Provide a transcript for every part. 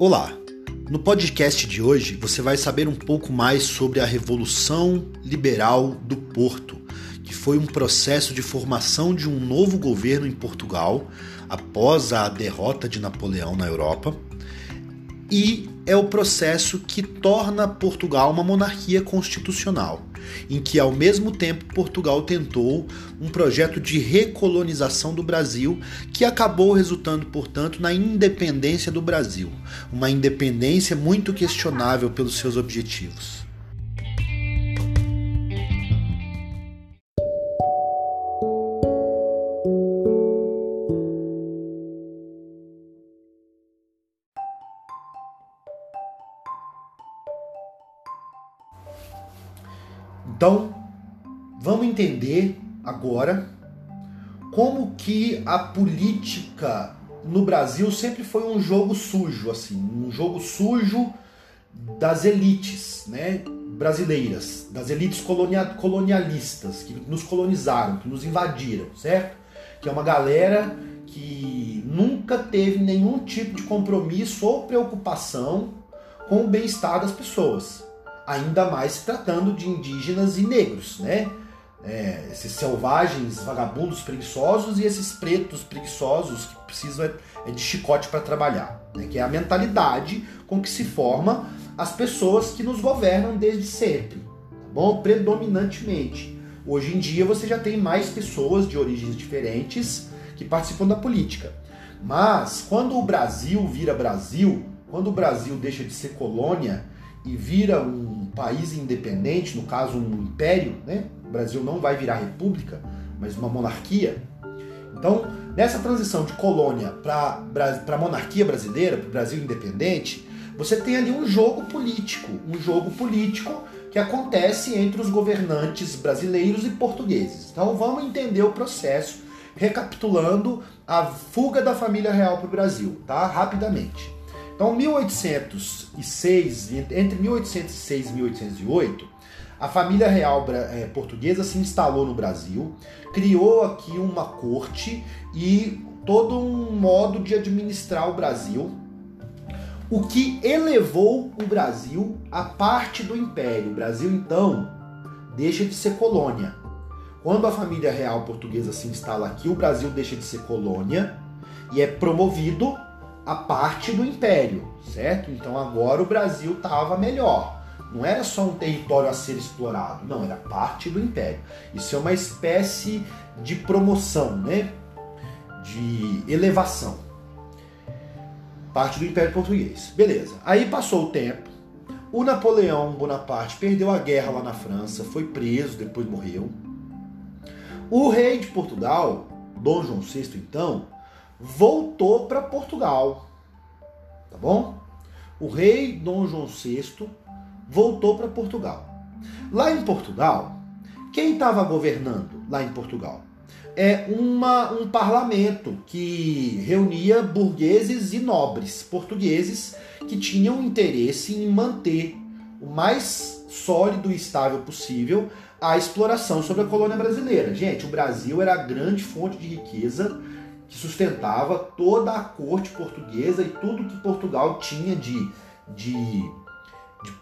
Olá! No podcast de hoje você vai saber um pouco mais sobre a Revolução Liberal do Porto, que foi um processo de formação de um novo governo em Portugal após a derrota de Napoleão na Europa e é o processo que torna Portugal uma monarquia constitucional, em que ao mesmo tempo Portugal tentou um projeto de recolonização do Brasil, que acabou resultando, portanto, na independência do Brasil, uma independência muito questionável pelos seus objetivos. Então, vamos entender agora como que a política no Brasil sempre foi um jogo sujo, assim, um jogo sujo das elites, né, brasileiras, das elites colonialistas que nos colonizaram, que nos invadiram, certo? Que é uma galera que nunca teve nenhum tipo de compromisso ou preocupação com o bem-estar das pessoas ainda mais se tratando de indígenas e negros, né? É, esses selvagens, vagabundos preguiçosos e esses pretos preguiçosos que precisam é, é de chicote para trabalhar, né? que é a mentalidade com que se forma as pessoas que nos governam desde sempre, tá bom? Predominantemente. Hoje em dia você já tem mais pessoas de origens diferentes que participam da política. Mas quando o Brasil vira Brasil, quando o Brasil deixa de ser colônia e vira um país independente, no caso um império, né? O Brasil não vai virar república, mas uma monarquia. Então, nessa transição de colônia para monarquia brasileira, para o Brasil independente, você tem ali um jogo político, um jogo político que acontece entre os governantes brasileiros e portugueses. Então, vamos entender o processo, recapitulando a fuga da família real para o Brasil, tá? Rapidamente. Então, 1806, entre 1806 e 1808, a família real é, portuguesa se instalou no Brasil, criou aqui uma corte e todo um modo de administrar o Brasil, o que elevou o Brasil à parte do império. O Brasil, então, deixa de ser colônia. Quando a família real portuguesa se instala aqui, o Brasil deixa de ser colônia e é promovido a parte do império, certo? Então agora o Brasil estava melhor. Não era só um território a ser explorado, não, era parte do império. Isso é uma espécie de promoção, né? De elevação. Parte do Império Português. Beleza. Aí passou o tempo. O Napoleão Bonaparte perdeu a guerra lá na França, foi preso, depois morreu. O rei de Portugal, Dom João VI, então, voltou para Portugal. Tá bom? O rei Dom João VI voltou para Portugal. Lá em Portugal, quem estava governando lá em Portugal? É uma, um parlamento que reunia burgueses e nobres portugueses que tinham interesse em manter o mais sólido e estável possível a exploração sobre a colônia brasileira. Gente, o Brasil era a grande fonte de riqueza que sustentava toda a corte portuguesa e tudo que Portugal tinha de, de, de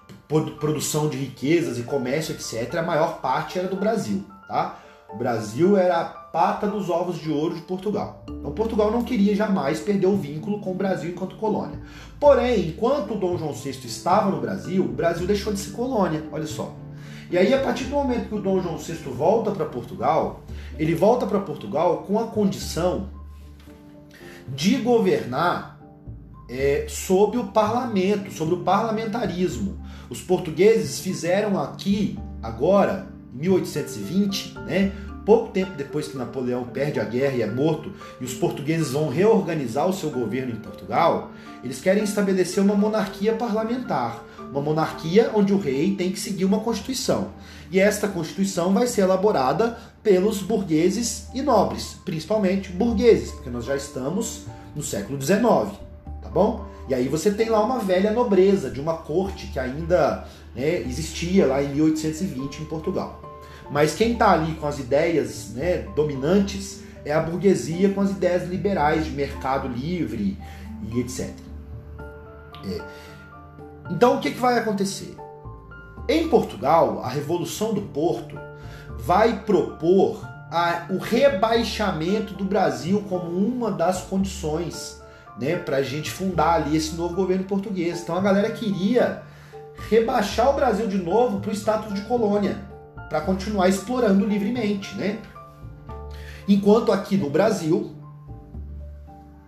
produção de riquezas e comércio, etc., a maior parte era do Brasil. Tá? O Brasil era a pata dos ovos de ouro de Portugal. Então Portugal não queria jamais perder o vínculo com o Brasil enquanto colônia. Porém, enquanto Dom João VI estava no Brasil, o Brasil deixou de ser colônia, olha só. E aí, a partir do momento que o Dom João VI volta para Portugal, ele volta para Portugal com a condição de governar é, sobre o parlamento, sobre o parlamentarismo. Os portugueses fizeram aqui, agora, em 1820, né, pouco tempo depois que Napoleão perde a guerra e é morto, e os portugueses vão reorganizar o seu governo em Portugal, eles querem estabelecer uma monarquia parlamentar. Uma monarquia onde o rei tem que seguir uma constituição. E esta constituição vai ser elaborada pelos burgueses e nobres, principalmente burgueses, porque nós já estamos no século XIX, tá bom? E aí você tem lá uma velha nobreza de uma corte que ainda né, existia lá em 1820 em Portugal. Mas quem está ali com as ideias né, dominantes é a burguesia com as ideias liberais de mercado livre e etc. É. Então o que, que vai acontecer? Em Portugal, a Revolução do Porto vai propor a, o rebaixamento do Brasil como uma das condições né, para a gente fundar ali esse novo governo português. Então a galera queria rebaixar o Brasil de novo para o status de colônia, para continuar explorando livremente, né? Enquanto aqui no Brasil,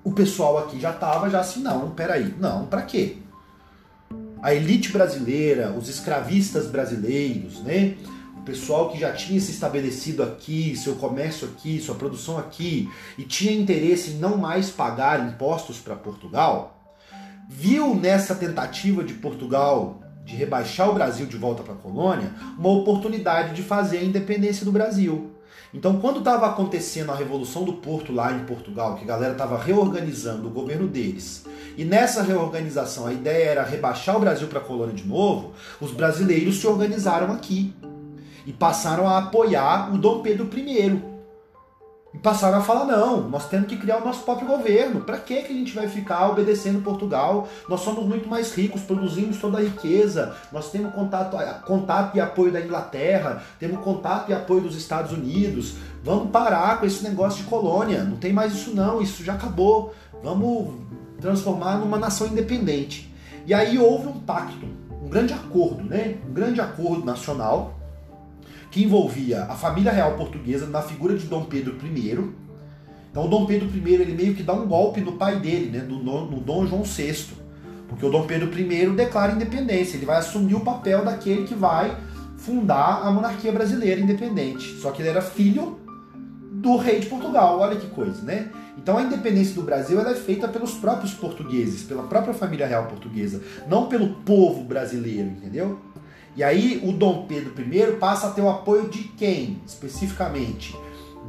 o pessoal aqui já tava já assim, não, peraí, não, para quê? A elite brasileira, os escravistas brasileiros, né? o pessoal que já tinha se estabelecido aqui, seu comércio aqui, sua produção aqui, e tinha interesse em não mais pagar impostos para Portugal, viu nessa tentativa de Portugal de rebaixar o Brasil de volta para a colônia uma oportunidade de fazer a independência do Brasil. Então, quando estava acontecendo a Revolução do Porto lá em Portugal, que a galera estava reorganizando o governo deles, e nessa reorganização a ideia era rebaixar o Brasil para a colônia de novo, os brasileiros se organizaram aqui e passaram a apoiar o Dom Pedro I. E passaram a falar: não, nós temos que criar o nosso próprio governo. Para que, a gente vai ficar obedecendo Portugal? Nós somos muito mais ricos, produzimos toda a riqueza, nós temos contato, contato e apoio da Inglaterra, temos contato e apoio dos Estados Unidos. Vamos parar com esse negócio de colônia. Não tem mais isso, não, isso já acabou. Vamos transformar numa nação independente. E aí houve um pacto, um grande acordo, né? Um grande acordo nacional que envolvia a família real portuguesa na figura de Dom Pedro I. Então o Dom Pedro I ele meio que dá um golpe no pai dele, né, no, no Dom João VI, porque o Dom Pedro I declara independência, ele vai assumir o papel daquele que vai fundar a monarquia brasileira independente. Só que ele era filho do rei de Portugal, olha que coisa, né? Então a independência do Brasil ela é feita pelos próprios portugueses, pela própria família real portuguesa, não pelo povo brasileiro, entendeu? E aí o Dom Pedro I passa a ter o apoio de quem, especificamente?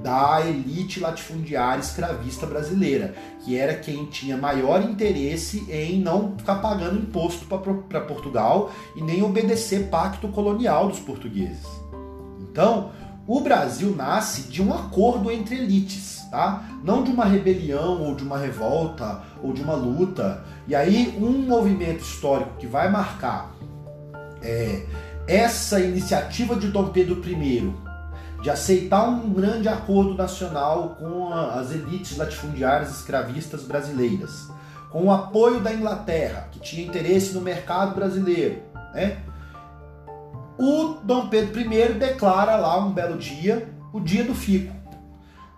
Da elite latifundiária escravista brasileira, que era quem tinha maior interesse em não ficar pagando imposto para Portugal e nem obedecer pacto colonial dos portugueses. Então, o Brasil nasce de um acordo entre elites, tá? Não de uma rebelião ou de uma revolta ou de uma luta. E aí um movimento histórico que vai marcar é, essa iniciativa de Dom Pedro I de aceitar um grande acordo nacional com as elites latifundiárias escravistas brasileiras, com o apoio da Inglaterra, que tinha interesse no mercado brasileiro, né? O Dom Pedro I declara lá um belo dia, o dia do fico.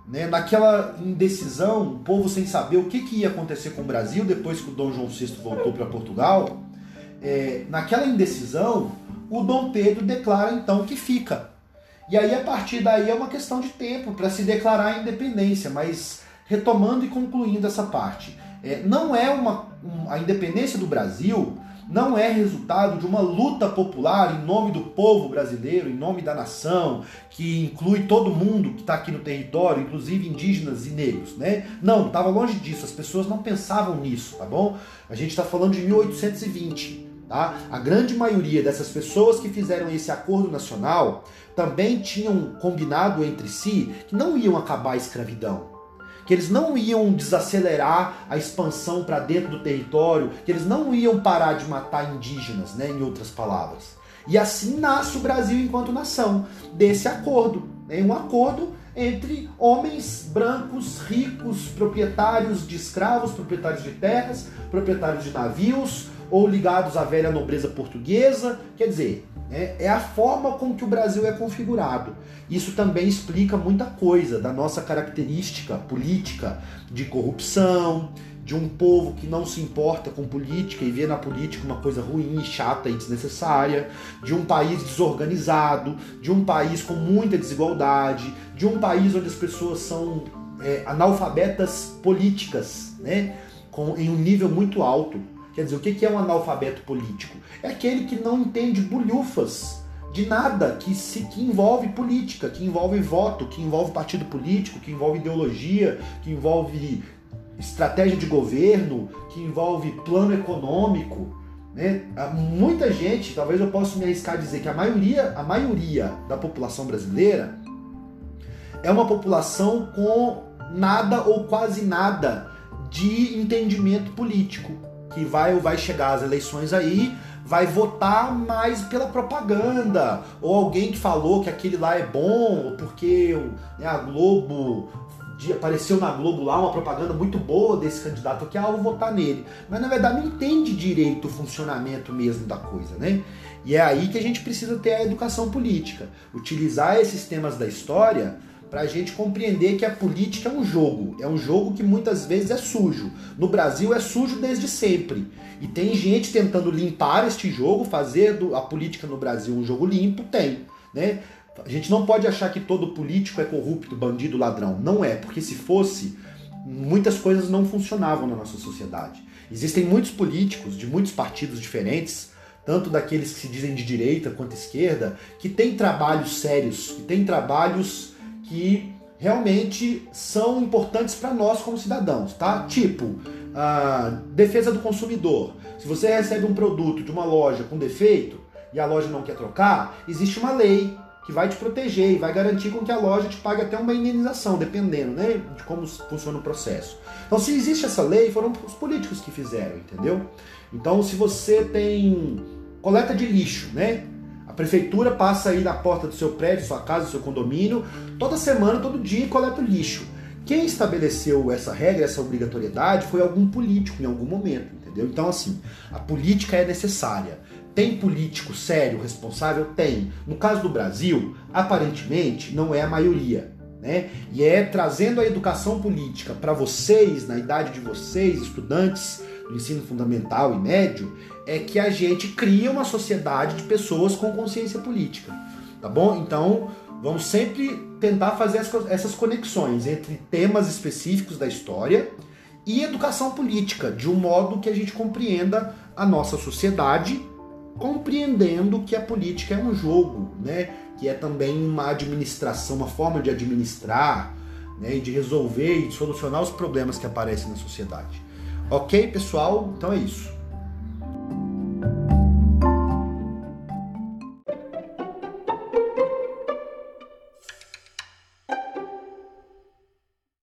Né? Naquela indecisão, o povo sem saber o que, que ia acontecer com o Brasil depois que o Dom João VI voltou para Portugal, é, naquela indecisão, o Dom Pedro declara então que fica. E aí, a partir daí, é uma questão de tempo para se declarar a independência, mas retomando e concluindo essa parte. É, não é uma. Um, a independência do Brasil não é resultado de uma luta popular em nome do povo brasileiro, em nome da nação, que inclui todo mundo que está aqui no território, inclusive indígenas e negros, né? Não, estava longe disso, as pessoas não pensavam nisso, tá bom? A gente está falando de 1820. Tá? A grande maioria dessas pessoas que fizeram esse acordo nacional também tinham combinado entre si que não iam acabar a escravidão, que eles não iam desacelerar a expansão para dentro do território, que eles não iam parar de matar indígenas, né, em outras palavras. E assim nasce o Brasil enquanto nação, desse acordo. Né, um acordo entre homens brancos, ricos, proprietários de escravos, proprietários de terras, proprietários de navios, ou ligados à velha nobreza portuguesa. Quer dizer, é, é a forma com que o Brasil é configurado. Isso também explica muita coisa da nossa característica política de corrupção, de um povo que não se importa com política e vê na política uma coisa ruim, chata e desnecessária, de um país desorganizado, de um país com muita desigualdade, de um país onde as pessoas são é, analfabetas políticas, né? Com, em um nível muito alto. Quer dizer, o que é um analfabeto político? É aquele que não entende bolhufas de nada que se que envolve política, que envolve voto, que envolve partido político, que envolve ideologia, que envolve estratégia de governo, que envolve plano econômico. Né? Muita gente, talvez eu possa me arriscar a dizer que a maioria, a maioria da população brasileira é uma população com nada ou quase nada de entendimento político que vai vai chegar as eleições aí, vai votar mais pela propaganda, ou alguém que falou que aquele lá é bom, porque né, a Globo apareceu na Globo lá uma propaganda muito boa desse candidato aqui, ah, vou votar nele. Mas na verdade não entende direito o funcionamento mesmo da coisa, né? E é aí que a gente precisa ter a educação política, utilizar esses temas da história para a gente compreender que a política é um jogo, é um jogo que muitas vezes é sujo. No Brasil é sujo desde sempre. E tem gente tentando limpar este jogo, fazer a política no Brasil um jogo limpo, tem. Né? A gente não pode achar que todo político é corrupto, bandido, ladrão. Não é, porque se fosse, muitas coisas não funcionavam na nossa sociedade. Existem muitos políticos de muitos partidos diferentes, tanto daqueles que se dizem de direita quanto esquerda, que têm trabalhos sérios, que têm trabalhos que realmente são importantes para nós como cidadãos, tá? Tipo, a defesa do consumidor. Se você recebe um produto de uma loja com defeito e a loja não quer trocar, existe uma lei que vai te proteger e vai garantir com que a loja te pague até uma indenização, dependendo né, de como funciona o processo. Então, se existe essa lei, foram os políticos que fizeram, entendeu? Então, se você tem coleta de lixo, né? A prefeitura passa aí na porta do seu prédio, sua casa, seu condomínio, toda semana, todo dia coleta o lixo. Quem estabeleceu essa regra, essa obrigatoriedade, foi algum político em algum momento, entendeu? Então, assim, a política é necessária. Tem político sério, responsável? Tem. No caso do Brasil, aparentemente não é a maioria. Né? E é trazendo a educação política para vocês, na idade de vocês, estudantes ensino fundamental e médio, é que a gente cria uma sociedade de pessoas com consciência política. Tá bom? Então, vamos sempre tentar fazer essas conexões entre temas específicos da história e educação política, de um modo que a gente compreenda a nossa sociedade compreendendo que a política é um jogo, né? que é também uma administração, uma forma de administrar né? e de resolver e de solucionar os problemas que aparecem na sociedade. Ok, pessoal? Então é isso.